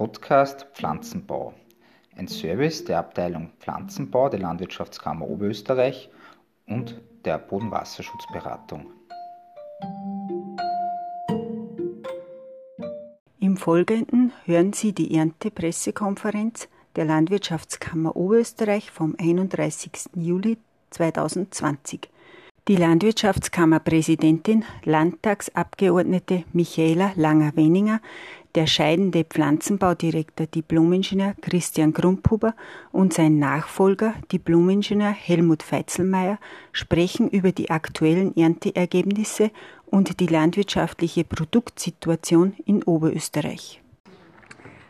Podcast Pflanzenbau, ein Service der Abteilung Pflanzenbau der Landwirtschaftskammer Oberösterreich und der Bodenwasserschutzberatung. Im Folgenden hören Sie die Erntepressekonferenz der Landwirtschaftskammer Oberösterreich vom 31. Juli 2020. Die Landwirtschaftskammerpräsidentin, Landtagsabgeordnete Michaela Langer-Weninger, der scheidende Pflanzenbaudirektor Diplomingenieur Christian Grumphuber und sein Nachfolger Diplomingenieur Helmut Feitzelmeier sprechen über die aktuellen Ernteergebnisse und die landwirtschaftliche Produktsituation in Oberösterreich.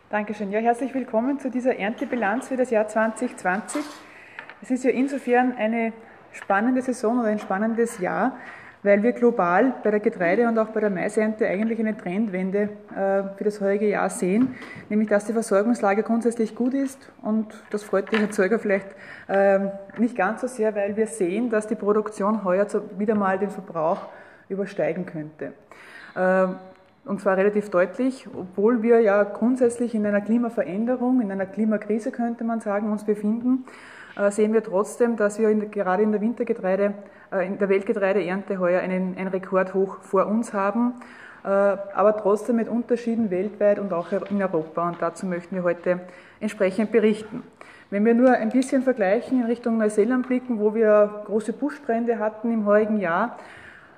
Dankeschön. Ja, herzlich willkommen zu dieser Erntebilanz für das Jahr 2020. Es ist ja insofern eine spannende Saison oder ein spannendes Jahr, weil wir global bei der Getreide- und auch bei der Maisernte eigentlich eine Trendwende äh, für das heutige Jahr sehen, nämlich dass die Versorgungslage grundsätzlich gut ist und das freut die Erzeuger vielleicht ähm, nicht ganz so sehr, weil wir sehen, dass die Produktion heuer wieder mal den Verbrauch übersteigen könnte. Ähm, und zwar relativ deutlich, obwohl wir ja grundsätzlich in einer Klimaveränderung, in einer Klimakrise könnte man sagen, uns befinden sehen wir trotzdem, dass wir in, gerade in der Wintergetreide, äh, in der Weltgetreideernte heuer einen, einen Rekordhoch vor uns haben, äh, aber trotzdem mit Unterschieden weltweit und auch in Europa. Und dazu möchten wir heute entsprechend berichten. Wenn wir nur ein bisschen vergleichen in Richtung Neuseeland blicken, wo wir große Buschbrände hatten im heurigen Jahr,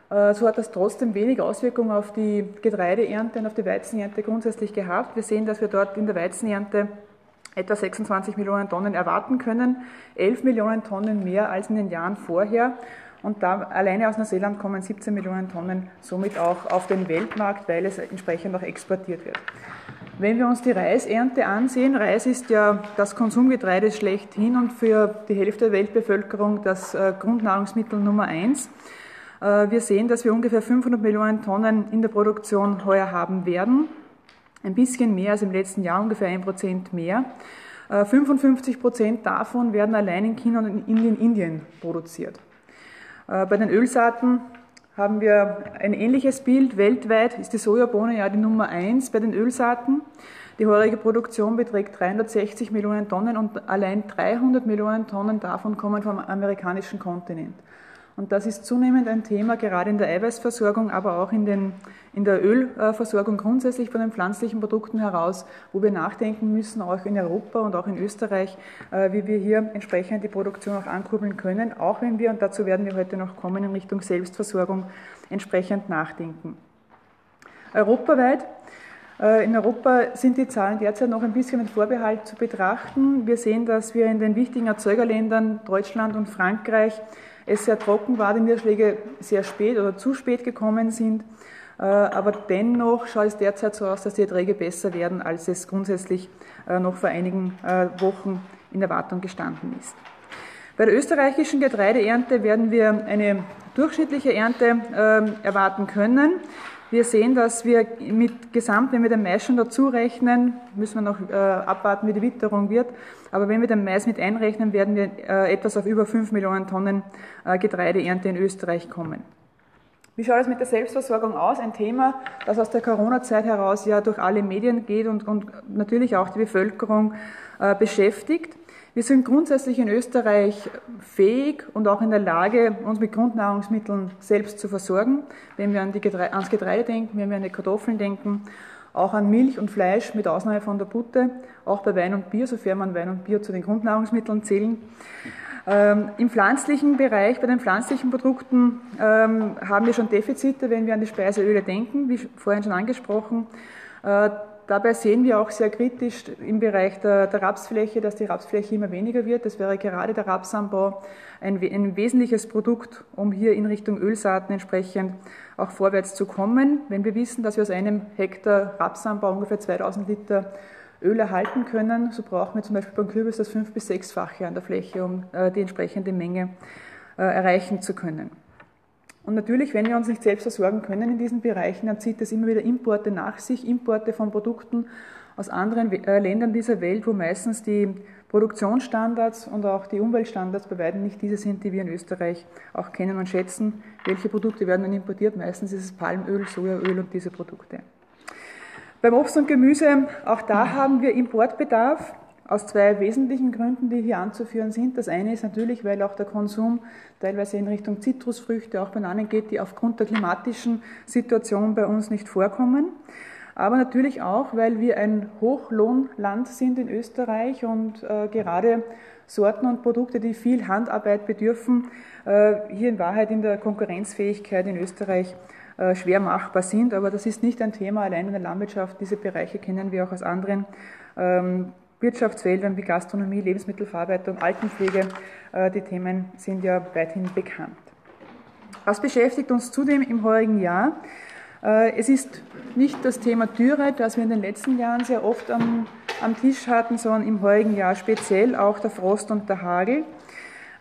so hat das trotzdem wenig Auswirkungen auf die Getreideernte und auf die Weizenernte grundsätzlich gehabt. Wir sehen, dass wir dort in der Weizenernte etwa 26 Millionen Tonnen erwarten können, 11 Millionen Tonnen mehr als in den Jahren vorher. Und da alleine aus Neuseeland kommen 17 Millionen Tonnen somit auch auf den Weltmarkt, weil es entsprechend auch exportiert wird. Wenn wir uns die Reisernte ansehen, Reis ist ja das Konsumgetreide schlechthin und für die Hälfte der Weltbevölkerung das äh, Grundnahrungsmittel Nummer eins. Äh, wir sehen, dass wir ungefähr 500 Millionen Tonnen in der Produktion heuer haben werden ein bisschen mehr als im letzten Jahr, ungefähr ein Prozent mehr. 55 äh, Prozent davon werden allein in China und in Indien produziert. Äh, bei den Ölsaaten haben wir ein ähnliches Bild. Weltweit ist die Sojabohne ja die Nummer eins bei den Ölsaaten. Die heurige Produktion beträgt 360 Millionen Tonnen und allein 300 Millionen Tonnen davon kommen vom amerikanischen Kontinent. Und das ist zunehmend ein Thema, gerade in der Eiweißversorgung, aber auch in, den, in der Ölversorgung grundsätzlich von den pflanzlichen Produkten heraus, wo wir nachdenken müssen, auch in Europa und auch in Österreich, äh, wie wir hier entsprechend die Produktion auch ankurbeln können, auch wenn wir, und dazu werden wir heute noch kommen, in Richtung Selbstversorgung entsprechend nachdenken. Europaweit äh, in Europa sind die Zahlen derzeit noch ein bisschen mit Vorbehalt zu betrachten. Wir sehen, dass wir in den wichtigen Erzeugerländern Deutschland und Frankreich es sehr trocken war, die Niederschläge sehr spät oder zu spät gekommen sind. Äh, aber dennoch schaut es derzeit so aus, dass die Erträge besser werden, als es grundsätzlich äh, noch vor einigen äh, Wochen in Erwartung gestanden ist. Bei der österreichischen Getreideernte werden wir eine durchschnittliche Ernte ähm, erwarten können. Wir sehen, dass wir mit Gesamt, wenn wir den Mais schon dazu rechnen, müssen wir noch äh, abwarten, wie die Witterung wird, aber wenn wir den Mais mit einrechnen, werden wir äh, etwas auf über 5 Millionen Tonnen äh, Getreideernte in Österreich kommen. Wie schaut es mit der Selbstversorgung aus? Ein Thema, das aus der Corona-Zeit heraus ja durch alle Medien geht und, und natürlich auch die Bevölkerung äh, beschäftigt. Wir sind grundsätzlich in Österreich fähig und auch in der Lage, uns mit Grundnahrungsmitteln selbst zu versorgen. Wenn wir an Getreide, ans Getreide denken, wenn wir an die Kartoffeln denken, auch an Milch und Fleisch mit Ausnahme von der Butte, auch bei Wein und Bier, sofern man Wein und Bier zu den Grundnahrungsmitteln zählen. Ähm, Im pflanzlichen Bereich, bei den pflanzlichen Produkten, ähm, haben wir schon Defizite, wenn wir an die Speiseöle denken, wie vorhin schon angesprochen. Äh, Dabei sehen wir auch sehr kritisch im Bereich der, der, Rapsfläche, dass die Rapsfläche immer weniger wird. Das wäre gerade der Rapsanbau ein, ein, wesentliches Produkt, um hier in Richtung Ölsaaten entsprechend auch vorwärts zu kommen. Wenn wir wissen, dass wir aus einem Hektar Rapsanbau ungefähr 2000 Liter Öl erhalten können, so brauchen wir zum Beispiel beim Kürbis das fünf- bis sechsfache an der Fläche, um äh, die entsprechende Menge äh, erreichen zu können. Und natürlich, wenn wir uns nicht selbst versorgen können in diesen Bereichen, dann zieht das immer wieder Importe nach sich, Importe von Produkten aus anderen äh, Ländern dieser Welt, wo meistens die Produktionsstandards und auch die Umweltstandards bei weitem nicht diese sind, die wir in Österreich auch kennen und schätzen. Welche Produkte werden dann importiert? Meistens ist es Palmöl, Sojaöl und diese Produkte. Beim Obst und Gemüse, auch da haben wir Importbedarf aus zwei wesentlichen Gründen, die hier anzuführen sind. Das eine ist natürlich, weil auch der Konsum teilweise in Richtung Zitrusfrüchte, auch Bananen geht, die aufgrund der klimatischen Situation bei uns nicht vorkommen. Aber natürlich auch, weil wir ein Hochlohnland sind in Österreich und äh, gerade Sorten und Produkte, die viel Handarbeit bedürfen, äh, hier in Wahrheit in der Konkurrenzfähigkeit in Österreich äh, schwer machbar sind. Aber das ist nicht ein Thema allein in der Landwirtschaft. Diese Bereiche kennen wir auch aus anderen ähm, Wirtschaftsfeldern wie Gastronomie, Lebensmittelverarbeitung, Altenpflege. Äh, die Themen sind ja weithin bekannt. Was beschäftigt uns zudem im heurigen Jahr? Es ist nicht das Thema Dürre, das wir in den letzten Jahren sehr oft am, am Tisch hatten, sondern im heurigen Jahr speziell auch der Frost und der Hagel.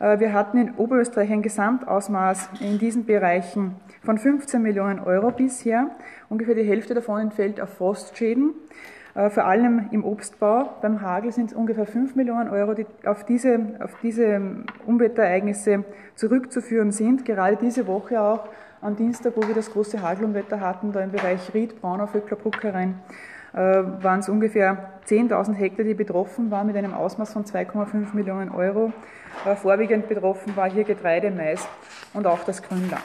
Wir hatten in Oberösterreich ein Gesamtausmaß in diesen Bereichen von 15 Millionen Euro bisher. Ungefähr die Hälfte davon entfällt auf Frostschäden. Äh, vor allem im Obstbau. Beim Hagel sind es ungefähr 5 Millionen Euro, die auf diese, auf diese Umwettereignisse zurückzuführen sind. Gerade diese Woche auch am Dienstag, wo wir das große Hagelunwetter hatten, da im Bereich Ried, Braunau, Vöckler, Bruckerein, äh, waren es ungefähr 10.000 Hektar, die betroffen waren mit einem Ausmaß von 2,5 Millionen Euro. Äh, vorwiegend betroffen war hier Getreide, Mais und auch das Grünland.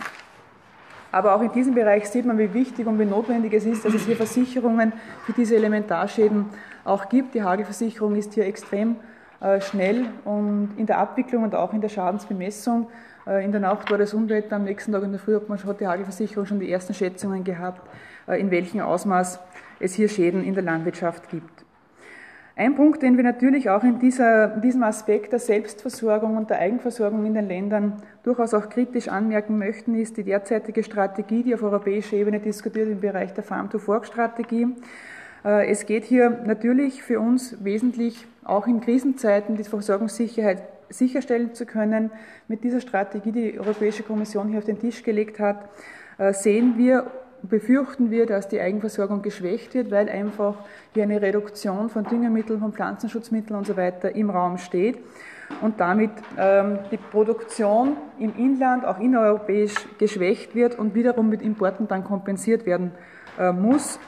Aber auch in diesem Bereich sieht man, wie wichtig und wie notwendig es ist, dass es hier Versicherungen für diese Elementarschäden auch gibt. Die Hagelversicherung ist hier extrem äh, schnell und in der Abwicklung und auch in der Schadensbemessung. Äh, in der Nacht war das Unwetter, am nächsten Tag in der Früh hat man schon die Hagelversicherung schon die ersten Schätzungen gehabt, äh, in welchem Ausmaß es hier Schäden in der Landwirtschaft gibt. Ein Punkt, den wir natürlich auch in dieser, diesem Aspekt der Selbstversorgung und der Eigenversorgung in den Ländern durchaus auch kritisch anmerken möchten, ist die derzeitige Strategie, die auf europäischer Ebene diskutiert im Bereich der Farm-to-Fork-Strategie. Äh, es geht hier natürlich für uns wesentlich auch in Krisenzeiten die Versorgungssicherheit sicherstellen zu können. Mit dieser Strategie, die die Europäische Kommission hier auf den Tisch gelegt hat, äh, sehen wir befürchten wir, dass die Eigenversorgung geschwächt wird, weil einfach hier eine Reduktion von Düngemitteln, von Pflanzenschutzmitteln und so weiter im Raum steht und damit ähm, die Produktion im Inland, auch innereuropäisch, geschwächt wird und wiederum mit Importen dann kompensiert werden äh, muss.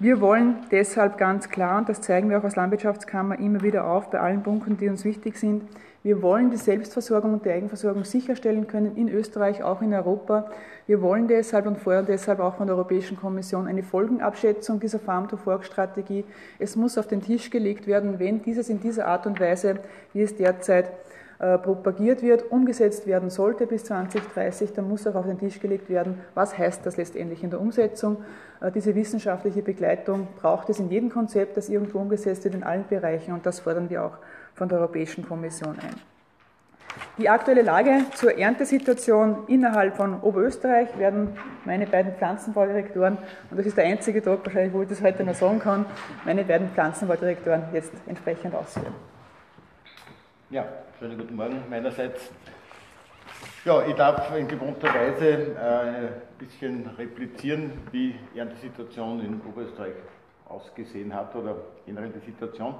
Wir wollen deshalb ganz klar, und das zeigen wir auch als Landwirtschaftskammer immer wieder auf, bei allen Punkten, die uns wichtig sind, wir wollen die Selbstversorgung und die Eigenversorgung sicherstellen können in Österreich, auch in Europa. Wir wollen deshalb und fordern deshalb auch von der Europäischen Kommission eine Folgenabschätzung dieser Farm-to-Fork-Strategie. Es muss auf den Tisch gelegt werden, wenn dieses in dieser Art und Weise, wie es derzeit äh, propagiert wird, umgesetzt werden sollte bis 2030, dann muss auch auf den Tisch gelegt werden, was heißt das letztendlich in der Umsetzung. Äh, diese wissenschaftliche Begleitung braucht es in jedem Konzept, das irgendwo umgesetzt wird, in allen Bereichen und das fordern wir auch von der Europäischen Kommission ein. Die aktuelle Lage zur Erntesituation innerhalb von Oberösterreich werden meine beiden Pflanzenbaudirektoren, und das ist der einzige Tag wahrscheinlich, wo ich das heute noch sagen kann, meine beiden Pflanzenbaudirektoren jetzt entsprechend ausführen. Ja, schönen guten Morgen meinerseits. Ja, ich darf in gewohnter Weise äh, ein bisschen replizieren, wie die Erntesituation in Oberösterreich ausgesehen hat oder generell die Situation.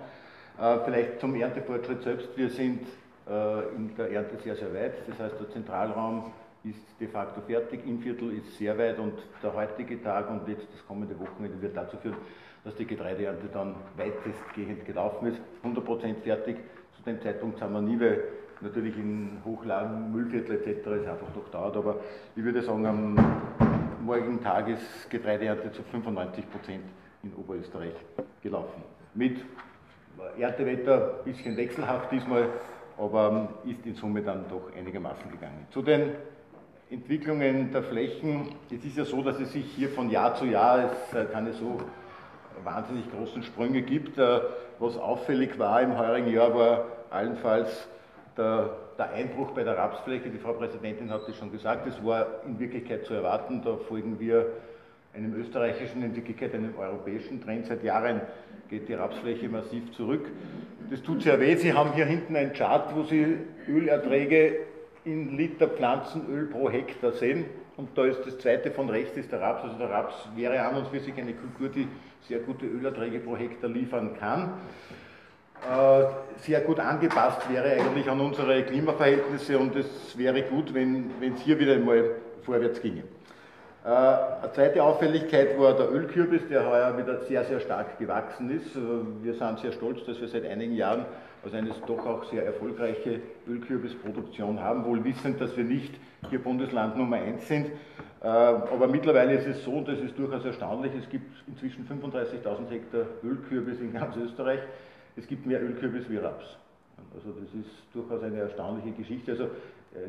Äh, vielleicht zum Erntefortschritt selbst. Wir sind äh, in der Ernte sehr, sehr weit. Das heißt, der Zentralraum ist de facto fertig, Innviertel ist sehr weit und der heutige Tag und jetzt das kommende Wochenende wird dazu führen, dass die Getreideernte dann weitestgehend gelaufen ist, 100% fertig. Zu dem Zeitpunkt sind wir nie, weil natürlich in Hochlagen, Müllviertel etc. es einfach noch dauert, aber ich würde sagen, am morgigen Tag ist Getreideernte zu 95% in Oberösterreich gelaufen. Mit Erntewetter ein bisschen wechselhaft diesmal, aber ist in Summe dann doch einigermaßen gegangen. Zu den Entwicklungen der Flächen, es ist ja so, dass es sich hier von Jahr zu Jahr es äh, keine so wahnsinnig großen Sprünge gibt. Äh, was auffällig war im heurigen Jahr, war allenfalls der, der, Einbruch bei der Rapsfläche. Die Frau Präsidentin hat es schon gesagt, es war in Wirklichkeit zu erwarten. Da folgen wir einem österreichischen, in Wirklichkeit einem europäischen Trend. Seit Jahren geht die Rapsfläche massiv zurück. Das tut sehr weh. Sie haben hier hinten einen Chart, wo Sie Ölerträge in Liter Pflanzenöl pro Hektar sehen. Und da ist das zweite von rechts ist der Raps. Also der Raps wäre an und für sich eine Kultur, die sehr gute Ölerträge pro Hektar liefern kann. Äh, sehr gut angepasst wäre eigentlich an unsere Klimaverhältnisse und es wäre gut, wenn es hier wieder einmal vorwärts ginge. Äh, eine zweite Auffälligkeit war der Ölkürbis, der heuer wieder sehr, sehr stark gewachsen ist. Wir sind sehr stolz, dass wir seit einigen Jahren also eine doch auch sehr erfolgreiche Ölkürbisproduktion haben, wohl wissend, dass wir nicht hier Bundesland Nummer 1 sind. Äh, aber mittlerweile ist es so, das ist durchaus erstaunlich, es gibt inzwischen 35.000 Hektar Ölkürbis in ganz Österreich. Es gibt mehr Ölkürbis wie Raps. Also das ist durchaus eine erstaunliche Geschichte. Also äh,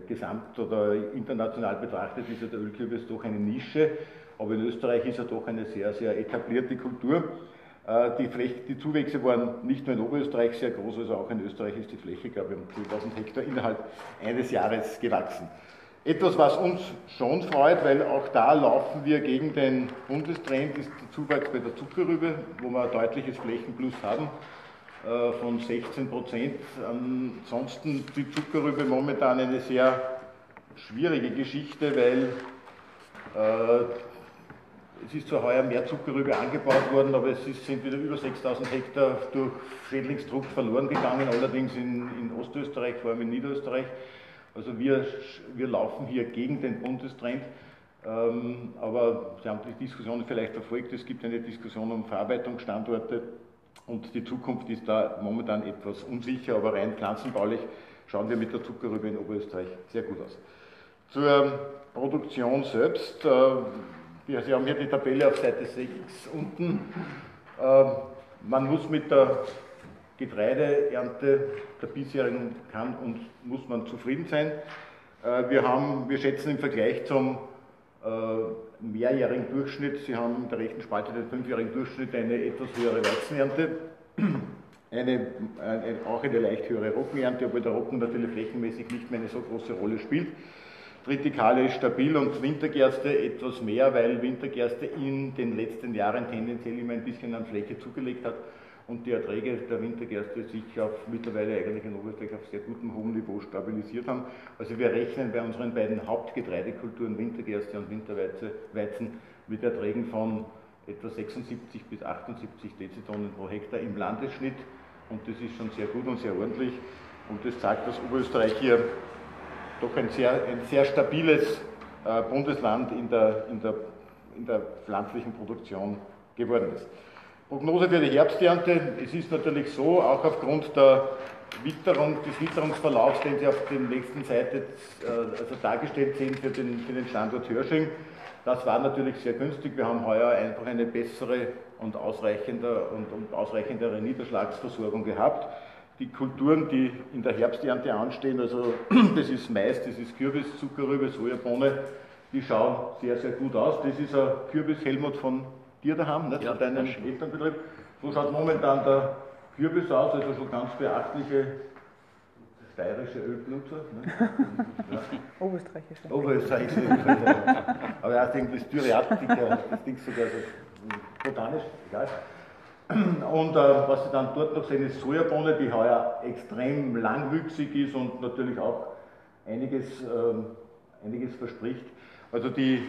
gesamt oder international betrachtet ist ja der Ölkürbis doch eine Nische, aber in Österreich ist er doch eine sehr, sehr etablierte Kultur. Äh, die, Fläche, die Zuwächse waren nicht nur in Oberösterreich sehr groß, also auch in Österreich ist die Fläche, glaube ich, um 10.000 Hektar innerhalb eines Jahres gewachsen. Etwas, was uns schon freut, weil auch da laufen wir gegen den Bundestrend, ist der Zuwachs bei der Zuckerrübe, wo wir ein deutliches Flächenplus haben äh, von 16 Prozent. Ansonsten die Zuckerrübe momentan eine sehr schwierige Geschichte, weil äh, es ist zwar heuer mehr Zuckerrübe angebaut worden, aber es sind wieder über 6000 Hektar durch Schädlingsdruck verloren gegangen, allerdings in, in, Ostösterreich, vor allem in Niederösterreich. Also wir, wir laufen hier gegen den Bundestrend. Ähm, aber Sie haben die Diskussion vielleicht verfolgt, es gibt eine Diskussion um Verarbeitungsstandorte und die Zukunft ist da momentan etwas unsicher, aber rein pflanzenbaulich schauen wir mit der Zuckerrübe in Oberösterreich sehr gut aus. Zur Produktion selbst. Äh, Sie haben hier die Tabelle auf Seite 6 unten. Ähm, man muss mit der Getreideernte der bisherigen kann und muss man zufrieden sein. Äh, wir, haben, wir schätzen im Vergleich zum äh, mehrjährigen Durchschnitt, Sie haben in der rechten Spalte den fünfjährigen Durchschnitt, eine etwas höhere Weizenernte, eine, eine, auch eine leicht höhere Roggenernte, obwohl der Roggen natürlich flächenmäßig nicht mehr eine so große Rolle spielt. Tritikale ist stabil und Wintergerste etwas mehr, weil Wintergerste in den letzten Jahren tendenziell immer ein bisschen an Fläche zugelegt hat und die Erträge der Wintergerste sich auf mittlerweile eigentlich in Oberösterreich auf sehr gutem hohem Niveau stabilisiert haben. Also wir rechnen bei unseren beiden Hauptgetreidekulturen Wintergerste und Winterweizen mit Erträgen von etwa 76 bis 78 Dezitonnen pro Hektar im Landesschnitt und das ist schon sehr gut und sehr ordentlich und das zeigt, dass Oberösterreich hier doch ein sehr, ein sehr stabiles äh, Bundesland in der, in, der, in der pflanzlichen Produktion geworden ist. Prognose für die Herbsternte. Es ist natürlich so, auch aufgrund der Witterung, des Witterungsverlaufs, den Sie auf der nächsten Seite äh, also dargestellt sehen für den, für den Standort Hörsching. Das war natürlich sehr günstig. Wir haben heuer einfach eine bessere und, ausreichender und, und ausreichendere Niederschlagsversorgung gehabt die Kulturen, die in der Herbsternte anstehen, also das ist Mais, das ist Kürbis, Zuckerrübe, Sojabohne, die schauen sehr, sehr gut aus. Das ist ein Kürbis, Helmut, von dir daheim, nicht? Ja, von deinem Elternbetrieb. So schaut momentan der Kürbis aus, also schon ganz beachtliche steirische Ölblutzer. Ne? Ja. Oberösterreichische. Oberösterreichische. Aber er heißt irgendwie Styriatiker, das Ding sogar so botanisch, egal. Und äh, was Sie dann dort noch sehen, ist Sojabohne, die heuer extrem langwüchsig ist und natürlich auch einiges, äh, einiges verspricht. Also die,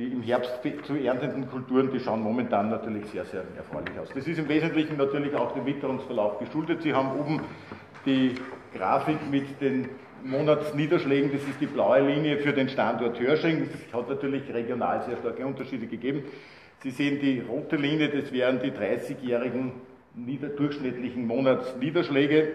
die im Herbst zu erntenden Kulturen, die schauen momentan natürlich sehr, sehr erfreulich aus. Das ist im Wesentlichen natürlich auch dem Witterungsverlauf geschuldet. Sie haben oben die Grafik mit den Monatsniederschlägen, das ist die blaue Linie für den Standort Hörsching. Es hat natürlich regional sehr starke Unterschiede gegeben. Sie sehen die rote Linie, das wären die 30-jährigen durchschnittlichen Monatsniederschläge.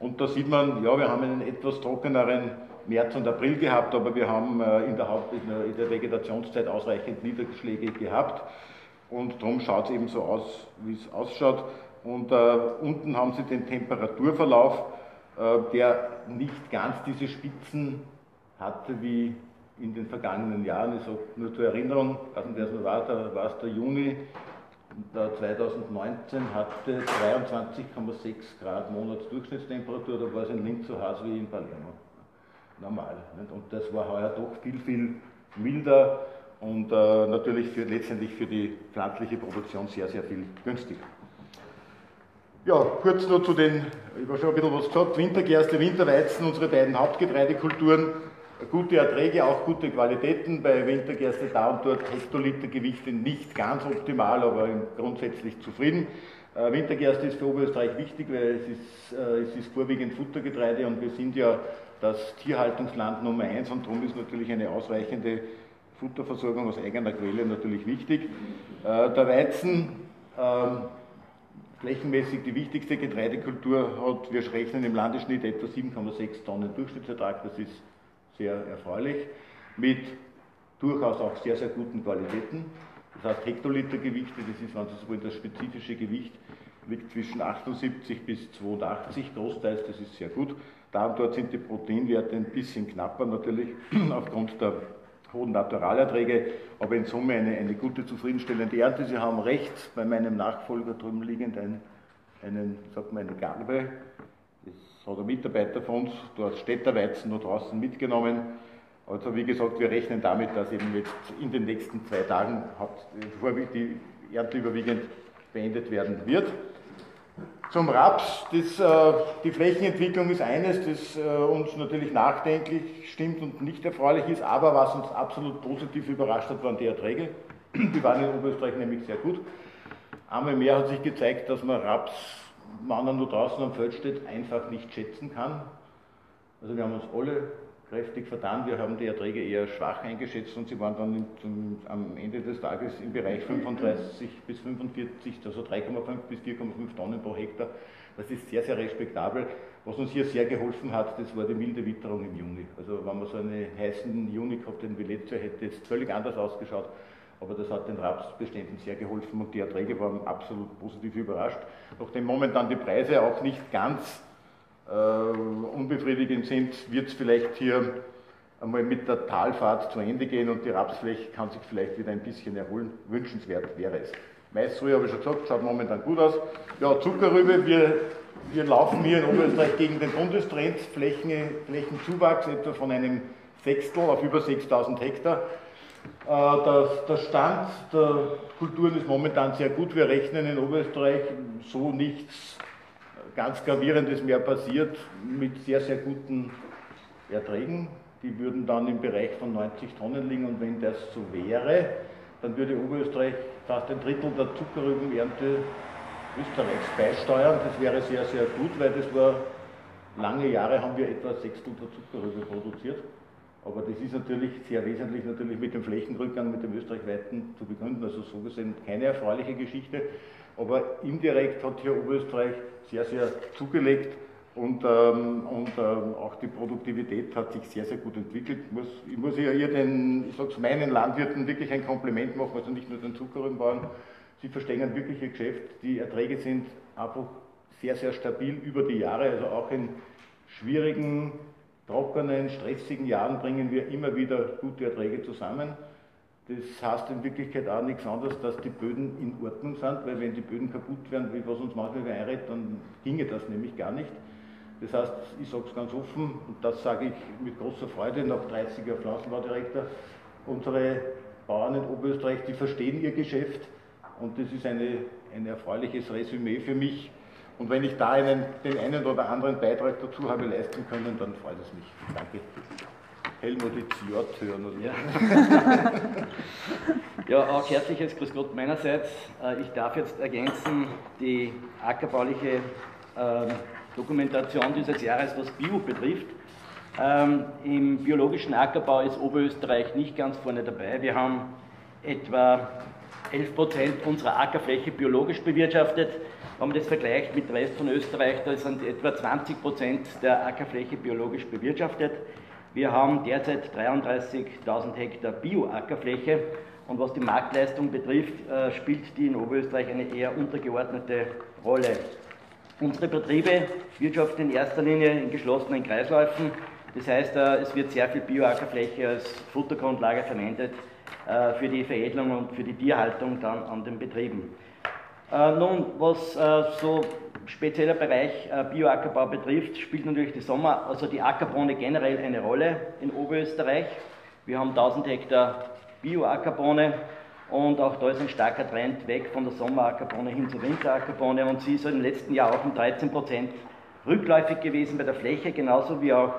Und da sieht man, ja, wir haben einen etwas trockeneren März und April gehabt, aber wir haben äh, in der, Haupt in der Vegetationszeit ausreichend Niederschläge gehabt. Und darum schaut es eben so aus, wie es ausschaut. Und äh, unten haben Sie den Temperaturverlauf, äh, der nicht ganz diese Spitzen hatte wie in den vergangenen Jahren, ich sage nur zur Erinnerung, es noch war, da war es der Juni 2019 hatte 23,6 Grad Monatsdurchschnittstemperatur, da war es in Linz so heiß wie in Palermo. Normal. Nicht? Und das war heuer doch viel, viel milder und äh, natürlich für, letztendlich für die pflanzliche Produktion sehr, sehr viel günstiger. Ja, kurz nur zu den, ich habe schon ein bisschen was gesagt, Wintergerste, Winterweizen, unsere beiden Hauptgetreidekulturen gute Erträge, auch gute Qualitäten. Bei Wintergerste da und dort Hektolitergewichte nicht ganz optimal, aber grundsätzlich zufrieden. Äh, Wintergerste ist für Oberösterreich wichtig, weil es ist, äh, es ist vorwiegend Futtergetreide und wir sind ja das Tierhaltungsland Nummer eins und darum ist natürlich eine ausreichende Futterversorgung aus eigener Quelle natürlich wichtig. Äh, der Weizen, ähm, flächenmäßig die wichtigste Getreidekultur, hat, wir rechnen im Landesschnitt etwa 7,6 Tonnen Durchschnittsertrag, das ist sehr erfreulich, mit durchaus auch sehr, sehr guten Qualitäten. Das heißt, Hektolitergewichte, das ist, wenn Sie so wollen, das spezifische Gewicht, liegt zwischen 78 bis 82 großteils, das ist sehr gut. Da und dort sind die Proteinwerte ein bisschen knapper natürlich aufgrund der hohen Naturalerträge, aber in Summe eine, eine gute, zufriedenstellende Ernte. Sie haben rechts bei meinem Nachfolger drüben liegend ein, einen, sagt man, eine Garbe. Das hat ein Mitarbeiter von uns, hast Städterweizen noch draußen mitgenommen. Also wie gesagt, wir rechnen damit, dass eben jetzt in den nächsten zwei Tagen die Ernte überwiegend beendet werden wird. Zum Raps, das, äh, die Flächenentwicklung ist eines, das äh, uns natürlich nachdenklich stimmt und nicht erfreulich ist, aber was uns absolut positiv überrascht hat, waren die Erträge. Die waren in Oberösterreich nämlich sehr gut. Einmal mehr hat sich gezeigt, dass man Raps, wenn er nur draußen am Feld steht, einfach nicht schätzen kann. Also wir haben uns alle kräftig vertan. Wir haben die Erträge eher schwach eingeschätzt und sie waren dann zum, am Ende des Tages im Bereich 35 bis 45, also 3,5 bis 4,5 Tonnen pro Hektar. Das ist sehr, sehr respektabel. Was uns hier sehr geholfen hat, das war die milde Witterung im Juni. Also wenn man so einen heißen Juni gehabt hätte wie letztes hätte es völlig anders ausgeschaut. Aber das hat den Rapsbeständen sehr geholfen und die Erträge waren absolut positiv überrascht. Nachdem momentan die Preise auch nicht ganz äh, unbefriedigend sind, wird es vielleicht hier einmal mit der Talfahrt zu Ende gehen und die Rapsfläche kann sich vielleicht wieder ein bisschen erholen. Wünschenswert wäre es. Maisrühe habe ich schon gesagt, schaut momentan gut aus. Ja, Zuckerrübe, wir, wir laufen hier in Oberösterreich gegen den Bundestrend, Flächen, Flächenzuwachs etwa von einem Sechstel auf über 6000 Hektar. Äh, der, Stand der Kulturen ist momentan sehr gut. Wir rechnen in Oberösterreich so nichts ganz Gravierendes mehr passiert mit sehr, sehr guten Erträgen. Die würden dann im Bereich von 90 Tonnen liegen und wenn das so wäre, dann würde Oberösterreich fast ein Drittel der Zuckerrübenernte Österreichs beisteuern. Das wäre sehr, sehr gut, weil das war, lange Jahre haben wir etwa Sechstel der Zuckerrübe produziert. Aber das ist natürlich sehr wesentlich natürlich mit dem Flächenrückgang, mit dem österreichweiten zu begründen. Also so gesehen keine erfreuliche Geschichte. Aber indirekt hat hier Oberösterreich sehr, sehr zugelegt und, ähm, und ähm, auch die Produktivität hat sich sehr, sehr gut entwickelt. Ich muss, ich muss hier den, ich sag's meinen Landwirten wirklich ein Kompliment machen, also nicht nur den Zuckerrübenbauern. Sie verstehen wirklich ihr Geschäft. Die Erträge sind einfach sehr, sehr stabil über die Jahre, also auch in schwierigen, trockenen, stressigen Jahren bringen wir immer wieder gute Erträge zusammen. Das heißt in Wirklichkeit auch nichts anderes, dass die Böden in Ordnung sind, weil wenn die Böden kaputt wären, wie was uns manchmal einredet, dann ginge das nämlich gar nicht. Das heißt, ich sage es ganz offen, und das sage ich mit großer Freude nach 30 Jahren Pflanzenbaudirektor, unsere Bauern in Oberösterreich, die verstehen ihr Geschäft und das ist eine, ein erfreuliches Resümee für mich. Und wenn ich da einen, den einen oder anderen Beitrag dazu habe leisten können, dann freut es mich. Danke. Helmut J. hören. Oder? Ja. ja, auch herzliches Grüß Gott meinerseits. Äh, ich darf jetzt ergänzen die ackerbauliche ähm, Dokumentation dieses Jahres, was Bio betrifft. Ähm, Im biologischen Ackerbau ist Oberösterreich nicht ganz vorne dabei. Wir haben etwa 11 Prozent unserer Ackerfläche biologisch bewirtschaftet. Wenn man das vergleicht mit dem Rest von Österreich, da sind etwa 20 Prozent der Ackerfläche biologisch bewirtschaftet. Wir haben derzeit 33.000 Hektar Bio-Ackerfläche und was die Marktleistung betrifft, äh, spielt die in Oberösterreich eine eher untergeordnete Rolle. Unsere Betriebe wirtschaften in erster Linie in geschlossenen Kreisläufen. Das heißt, äh, es wird sehr viel Bio-Ackerfläche als Futtergrundlage verwendet äh, für die Veredelung und für die Tierhaltung dann an den Betrieben. Nun, was so spezieller Bereich äh, Bioackerbau betrifft, spielt natürlich die Sommer, also die Ackerbohne generell eine Rolle in Oberösterreich. Wir haben 1000 Hektar Bioackerbohne und auch da ist ein starker Trend weg von der Sommerackerbohne hin zur Winterackerbohne und sie ist im letzten Jahr auch um 13 Prozent rückläufig gewesen bei der Fläche, genauso wie auch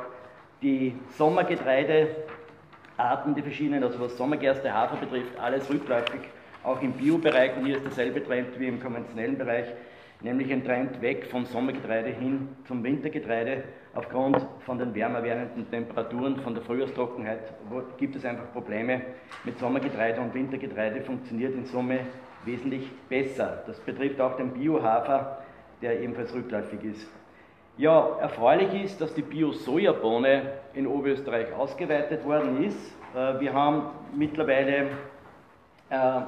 die Sommergetreidearten, die verschiedenen, also was Sommergerste, Hafer betrifft, alles rückläufig, auch im Biobereich und hier ist derselbe Trend wie im konventionellen Bereich nämlich ein Trend weg vom Sommergetreide hin zum Wintergetreide. aufgrund von den wärmer werdenden Temperaturen, von der Frühjahrstrockenheit gibt es einfach Probleme. Mit Sommergetreide und Wintergetreide funktioniert in Summe wesentlich besser. Das betrifft auch den Biohafer, der ebenfalls rückläufig ist. Ja, erfreulich ist, dass die Bio-Sojabohne in Oberösterreich ausgeweitet worden ist. Äh, wir haben mittlerweile äh,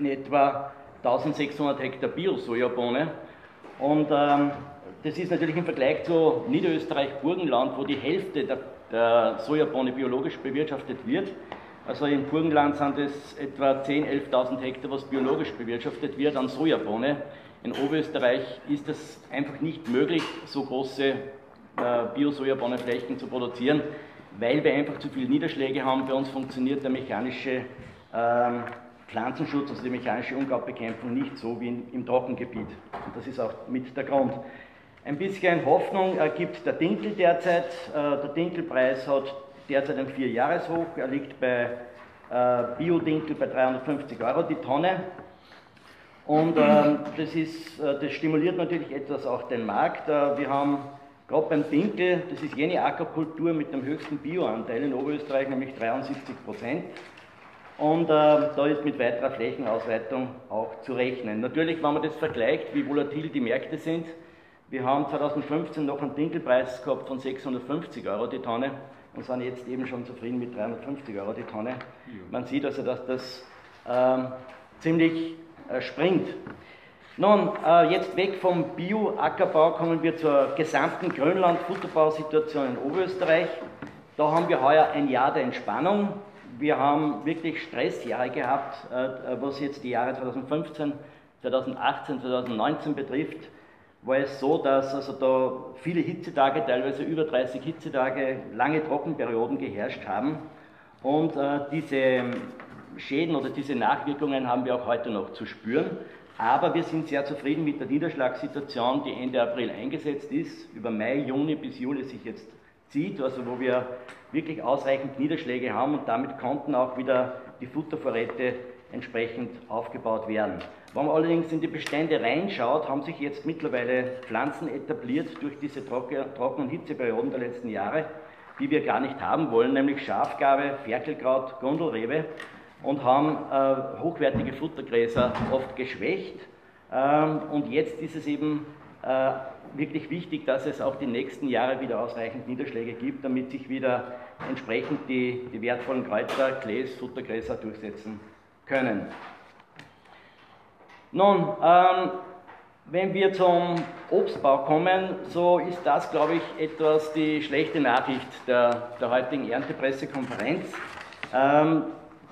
in etwa 1600 Hektar Bio-Sojabohne und ähm, das ist natürlich im Vergleich zu Niederösterreich-Burgenland, wo die Hälfte der, der Sojabohne biologisch bewirtschaftet wird. Also im Burgenland sind es etwa 10.000, 11.000 Hektar, was biologisch bewirtschaftet wird an Sojabohne. In Oberösterreich ist es einfach nicht möglich, so große äh, Bio-Sojabohnenflächen zu produzieren, weil wir einfach zu viele Niederschläge haben. Bei uns funktioniert der mechanische ähm, Pflanzenschutz, also die mechanische Unkrautbekämpfung, nicht so wie in, im Trockengebiet. Und das ist auch mit der Grund. Ein bisschen Hoffnung gibt der Dinkel derzeit. Äh, der Dinkelpreis hat derzeit einen Vierjahreshoch. Er liegt bei äh, Biodinkel bei 350 Euro die Tonne. Und äh, das, ist, äh, das stimuliert natürlich etwas auch den Markt. Wir haben gerade beim Dinkel, das ist jene Ackerkultur mit dem höchsten Bioanteil in Oberösterreich, nämlich 73 Prozent. Und äh, da ist mit weiterer Flächenausweitung auch zu rechnen. Natürlich, wenn man das vergleicht, wie volatil die Märkte sind, wir haben 2015 noch einen Dinkelpreis gehabt von 650 Euro die Tonne und sind jetzt eben schon zufrieden mit 350 Euro die Tonne. Man sieht also, dass das ähm, ziemlich äh, springt. Nun, äh, jetzt weg vom Bio-Ackerbau kommen wir zur gesamten Grönland-Futterbausituation in Oberösterreich. Da haben wir heuer ein Jahr der Entspannung. Wir haben wirklich Stressjahre gehabt, äh, was jetzt die Jahre 2015, 2018, 2019 betrifft war es so, dass also da viele Hitzetage, teilweise über 30 Hitzetage, lange Trockenperioden geherrscht haben. Und äh, diese Schäden oder diese Nachwirkungen haben wir auch heute noch zu spüren. Aber wir sind sehr zufrieden mit der Niederschlagssituation, die Ende April eingesetzt ist, über Mai, Juni bis Juli sich jetzt zieht, also wo wir wirklich ausreichend Niederschläge haben und damit konnten auch wieder die Futtervorräte entsprechend aufgebaut werden. Wenn man allerdings in die Bestände reinschaut, haben sich jetzt mittlerweile Pflanzen etabliert durch diese Trocken- und Hitzeperioden der letzten Jahre, die wir gar nicht haben wollen, nämlich Schafgabe, Ferkelkraut, Gondelrebe und haben äh, hochwertige Futtergräser oft geschwächt. Ähm, und jetzt ist es eben äh, wirklich wichtig, dass es auch die nächsten Jahre wieder ausreichend Niederschläge gibt, damit sich wieder entsprechend die, die wertvollen Kräuter, Gläs, Futtergräser durchsetzen können. Nun, ähm, wenn wir zum Obstbau kommen, so ist das, glaube ich, etwas die schlechte Nachricht der, der heutigen Erntepressekonferenz. Ähm,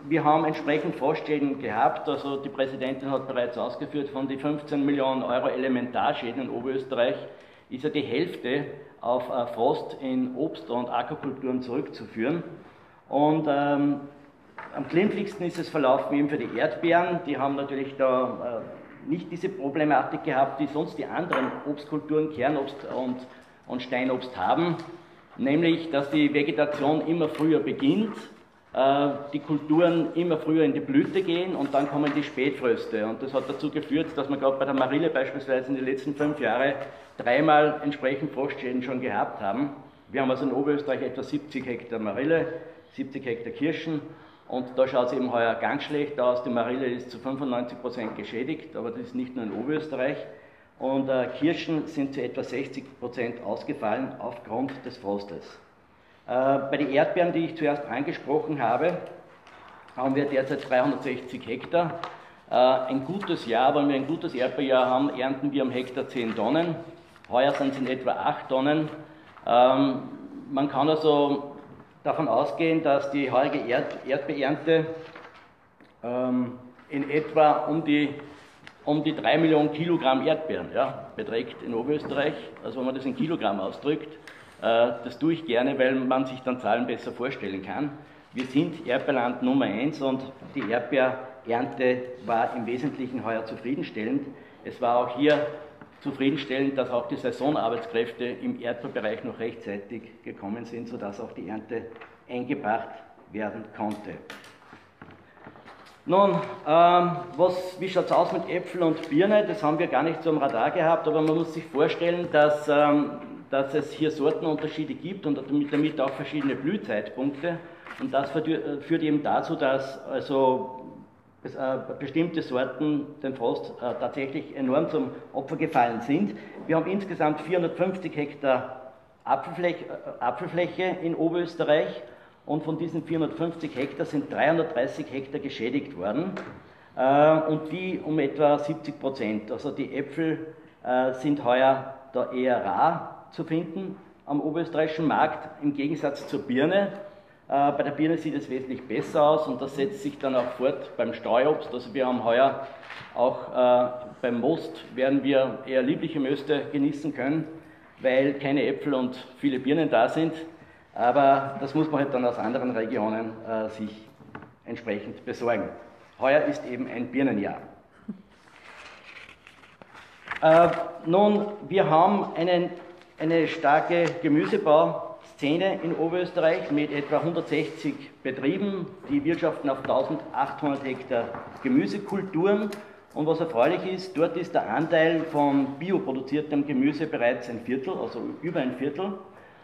wir haben entsprechend Frostschäden gehabt, also die Präsidentin hat bereits ausgeführt, von den 15 Millionen Euro Elementarschäden in Oberösterreich ist ja die Hälfte auf äh, Frost in Obst- und Ackerkulturen zurückzuführen. Und ähm, am glimpflichsten ist es verlaufen eben für die Erdbeeren. Die haben natürlich da äh, nicht diese Problematik gehabt, die sonst die anderen Obstkulturen, Kernobst und, und Steinobst haben. Nämlich, dass die Vegetation immer früher beginnt, die Kulturen immer früher in die Blüte gehen und dann kommen die Spätfröste. Und das hat dazu geführt, dass wir gerade bei der Marille beispielsweise in den letzten fünf Jahren dreimal entsprechend Frostschäden schon gehabt haben. Wir haben also in Oberösterreich etwa 70 Hektar Marille, 70 Hektar Kirschen und da schaut es eben heuer ganz schlecht aus. Die Marille ist zu 95% geschädigt, aber das ist nicht nur in Oberösterreich. Und äh, Kirschen sind zu etwa 60% ausgefallen aufgrund des Frostes. Äh, bei den Erdbeeren, die ich zuerst angesprochen habe, haben wir derzeit 360 Hektar. Äh, ein gutes Jahr, wenn wir ein gutes Erdbeerjahr haben, ernten wir am Hektar 10 Tonnen. Heuer sind es in etwa 8 Tonnen. Ähm, man kann also davon ausgehen, dass die heurige Erd Erdbeernte ähm, in etwa um die, um die 3 Millionen Kilogramm Erdbeeren ja, beträgt in Oberösterreich. Also wenn man das in Kilogramm ausdrückt, das tue ich gerne, weil man sich dann Zahlen besser vorstellen kann. Wir sind Erdbeerland Nummer 1 und die Erdbeerernte war im Wesentlichen heuer zufriedenstellend. Es war auch hier zufriedenstellend, dass auch die Saisonarbeitskräfte im Erdbeerbereich noch rechtzeitig gekommen sind, sodass auch die Ernte eingebracht werden konnte. Nun, ähm, was, wie schaut es aus mit Äpfel und Birne? Das haben wir gar nicht so am Radar gehabt, aber man muss sich vorstellen, dass ähm, dass es hier Sortenunterschiede gibt und damit auch verschiedene Blühzeitpunkte. Und das führt eben dazu, dass also bestimmte Sorten dem Frost tatsächlich enorm zum Opfer gefallen sind. Wir haben insgesamt 450 Hektar Apfelfläche, Apfelfläche in Oberösterreich und von diesen 450 Hektar sind 330 Hektar geschädigt worden und die um etwa 70 Prozent. Also die Äpfel sind heuer da eher rar zu finden am oberösterreichischen Markt, im Gegensatz zur Birne. Äh, bei der Birne sieht es wesentlich besser aus und das setzt sich dann auch fort beim Streuobst. Also wir haben heuer auch äh, beim Most werden wir eher liebliche Möste genießen können, weil keine Äpfel und viele Birnen da sind. Aber das muss man halt dann aus anderen Regionen äh, sich entsprechend besorgen. Heuer ist eben ein Birnenjahr. Äh, nun, wir haben einen, eine starke Gemüsebauszene in Oberösterreich mit etwa 160 Betrieben, die wirtschaften auf 1800 Hektar Gemüsekulturen. Und was erfreulich ist, dort ist der Anteil von bioproduziertem Gemüse bereits ein Viertel, also über ein Viertel.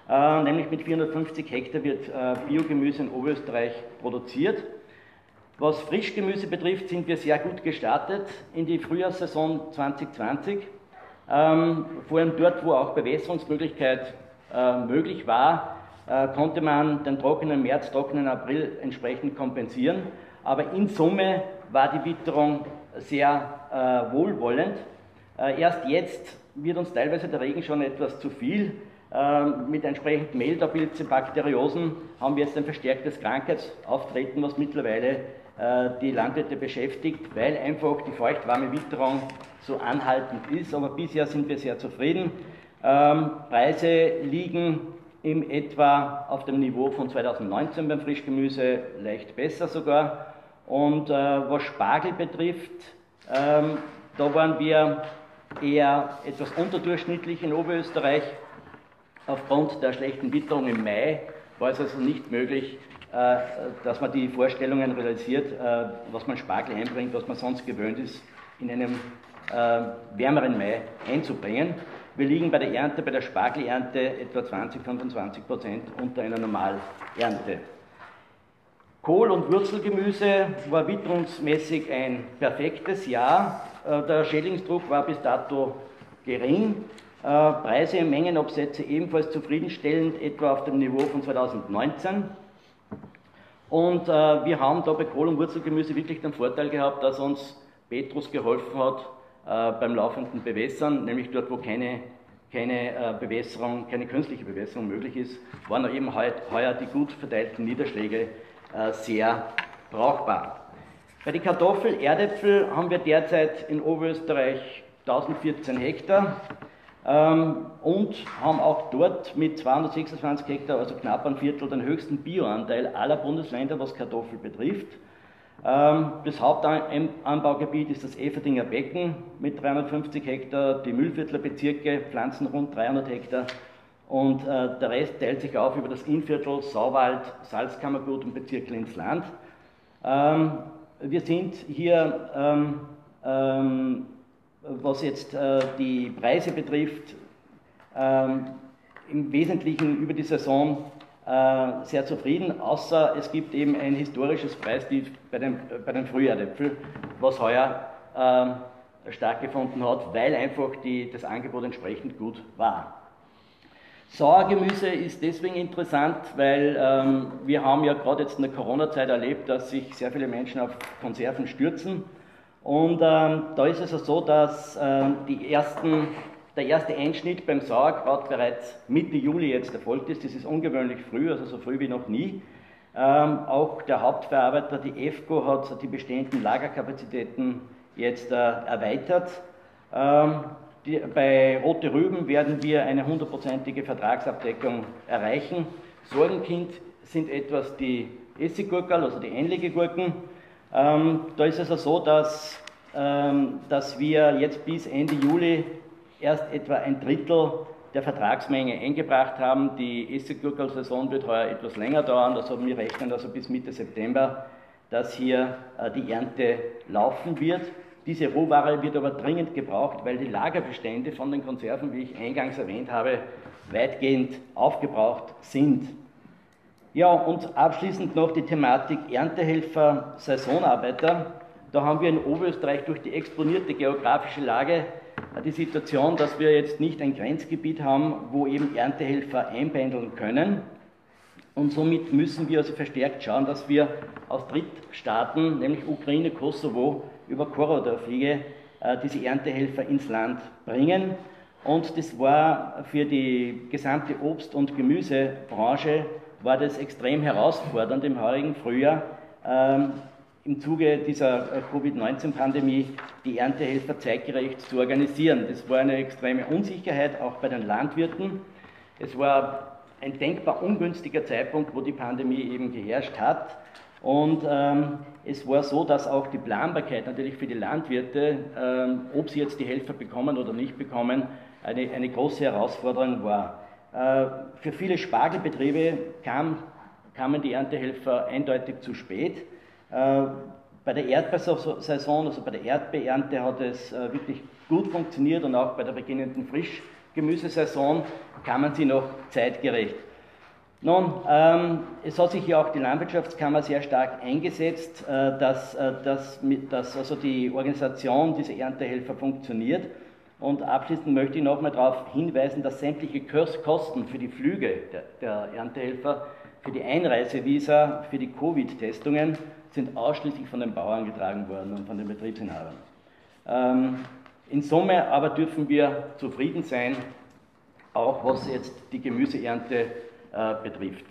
Äh, nämlich mit 450 Hektar wird äh, Biogemüse in Oberösterreich produziert. Was Frischgemüse betrifft, sind wir sehr gut gestartet in die Frühjahrssaison 2020. Ähm, vor allem dort, wo auch Bewässerungsmöglichkeit äh, möglich war, äh, konnte man den trockenen März, trockenen April entsprechend kompensieren. Aber in Summe war die Witterung sehr äh, wohlwollend. Äh, erst jetzt wird uns teilweise der Regen schon etwas zu viel. Ähm, mit entsprechend Mehltaupilze, Bakteriosen haben wir jetzt ein verstärktes Krankheitsauftreten, was mittlerweile äh, die Landwirte beschäftigt, weil einfach die feuchtwarme Witterung so anhaltend ist. Aber bisher sind wir sehr zufrieden. Ähm, Preise liegen im etwa auf dem Niveau von 2019 beim Frischgemüse, leicht besser sogar. Und äh, was Spargel betrifft, ähm, da waren wir eher etwas unterdurchschnittlich in Oberösterreich. Aufgrund der schlechten Witterung im Mai war es also nicht möglich, äh, dass man die Vorstellungen realisiert, äh, was man Spargel einbringt, was man sonst gewöhnt ist, in einem äh, wärmeren Mai einzubringen. Wir liegen bei der Ernte, bei der Spargelernte etwa 20, 25 Prozent unter einer Normalernte. Kohl- und Wurzelgemüse war witterungsmäßig ein perfektes Jahr. Der Schädlingsdruck war bis dato gering. Preise und Mengenabsätze ebenfalls zufriedenstellend, etwa auf dem Niveau von 2019. Und äh, wir haben da bei Kohl- und Wurzelgemüse wirklich den Vorteil gehabt, dass uns Petrus geholfen hat äh, beim laufenden Bewässern, nämlich dort, wo keine, keine äh, Bewässerung, keine künstliche Bewässerung möglich ist, waren eben heut, heuer die gut verteilten Niederschläge äh, sehr brauchbar. Bei den Kartoffeln, Erdäpfel haben wir derzeit in Oberösterreich 1014 Hektar ähm, und haben auch dort mit 226 Hektar, also knapp ein Viertel, den höchsten Bioanteil aller Bundesländer, was Kartoffel betrifft. Ähm, das Hauptanbaugebiet ist das Everdinger Becken mit 350 Hektar, die Mühlviertler Bezirke pflanzen rund 300 Hektar und äh, der Rest teilt sich auf über das Innviertel, Sauwald, Salzkammergut und Bezirk Linz-Land. Ähm, wir sind hier ähm, ähm, was jetzt äh, die Preise betrifft, ähm, im Wesentlichen über die Saison äh, sehr zufrieden, außer es gibt eben ein historisches Preistief bei den, bei den Frühjahräpfeln, was heuer äh, stark gefunden hat, weil einfach die, das Angebot entsprechend gut war. Sauergemüse ist deswegen interessant, weil ähm, wir haben ja gerade jetzt in der Corona-Zeit erlebt, dass sich sehr viele Menschen auf Konserven stürzen und ähm, da ist es also so, dass ähm, die ersten, der erste Einschnitt beim Sauerkraut bereits Mitte Juli jetzt erfolgt ist. Das ist ungewöhnlich früh, also so früh wie noch nie. Ähm, auch der Hauptverarbeiter, die EFCO, hat die bestehenden Lagerkapazitäten jetzt äh, erweitert. Ähm, die, bei Rote Rüben werden wir eine hundertprozentige Vertragsabdeckung erreichen. Sorgenkind sind etwas die Essiggurkel, also die ähnliche Gurken. Ähm, da ist es also so, dass, ähm, dass wir jetzt bis Ende Juli erst etwa ein Drittel der Vertragsmenge eingebracht haben. Die Essiggurkelsaison wird heuer etwas länger dauern, also wir rechnen also bis Mitte September, dass hier äh, die Ernte laufen wird. Diese Rohware wird aber dringend gebraucht, weil die Lagerbestände von den Konserven, wie ich eingangs erwähnt habe, weitgehend aufgebraucht sind. Ja, und abschließend noch die Thematik Erntehelfer, Saisonarbeiter. Da haben wir in Oberösterreich durch die exponierte geografische Lage die Situation, dass wir jetzt nicht ein Grenzgebiet haben, wo eben Erntehelfer einpendeln können. Und somit müssen wir also verstärkt schauen, dass wir aus Drittstaaten, nämlich Ukraine, Kosovo, über Korridorfliege äh, diese Erntehelfer ins Land bringen. Und das war für die gesamte Obst- und Gemüsebranche war das extrem herausfordernd im heurigen Frühjahr, ähm, im Zuge dieser äh, Covid-19-Pandemie die Erntehelfer zeitgerecht zu organisieren. Das war eine extreme Unsicherheit, auch bei den Landwirten. Es war ein denkbar ungünstiger Zeitpunkt, wo die Pandemie eben geherrscht hat. Und ähm, es war so, dass auch die Planbarkeit natürlich für die Landwirte, ähm, ob sie jetzt die Helfer bekommen oder nicht bekommen, eine, eine große Herausforderung war. Äh, für viele Spargelbetriebe kam, kamen die Erntehelfer eindeutig zu spät. Äh, bei der Erdbeersaison, also bei der Erdbeerernte, hat es äh, wirklich gut funktioniert und auch bei der beginnenden Frischgemüsesaison kamen sie noch zeitgerecht. Nun, ähm, es hat sich ja auch die Landwirtschaftskammer sehr stark eingesetzt, äh, dass, äh, dass, mit, dass also die Organisation dieser Erntehelfer funktioniert. Und abschließend möchte ich nochmal darauf hinweisen, dass sämtliche Kosten für die Flüge der, der Erntehelfer, für die Einreisevisa, für die Covid-Testungen sind ausschließlich von den Bauern getragen worden und von den Betriebsinhabern. Ähm, in Summe aber dürfen wir zufrieden sein, auch was jetzt die Gemüseernte äh, betrifft.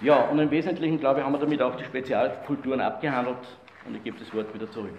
Ja, und im Wesentlichen, glaube ich, haben wir damit auch die Spezialkulturen abgehandelt und ich gebe das Wort wieder zurück.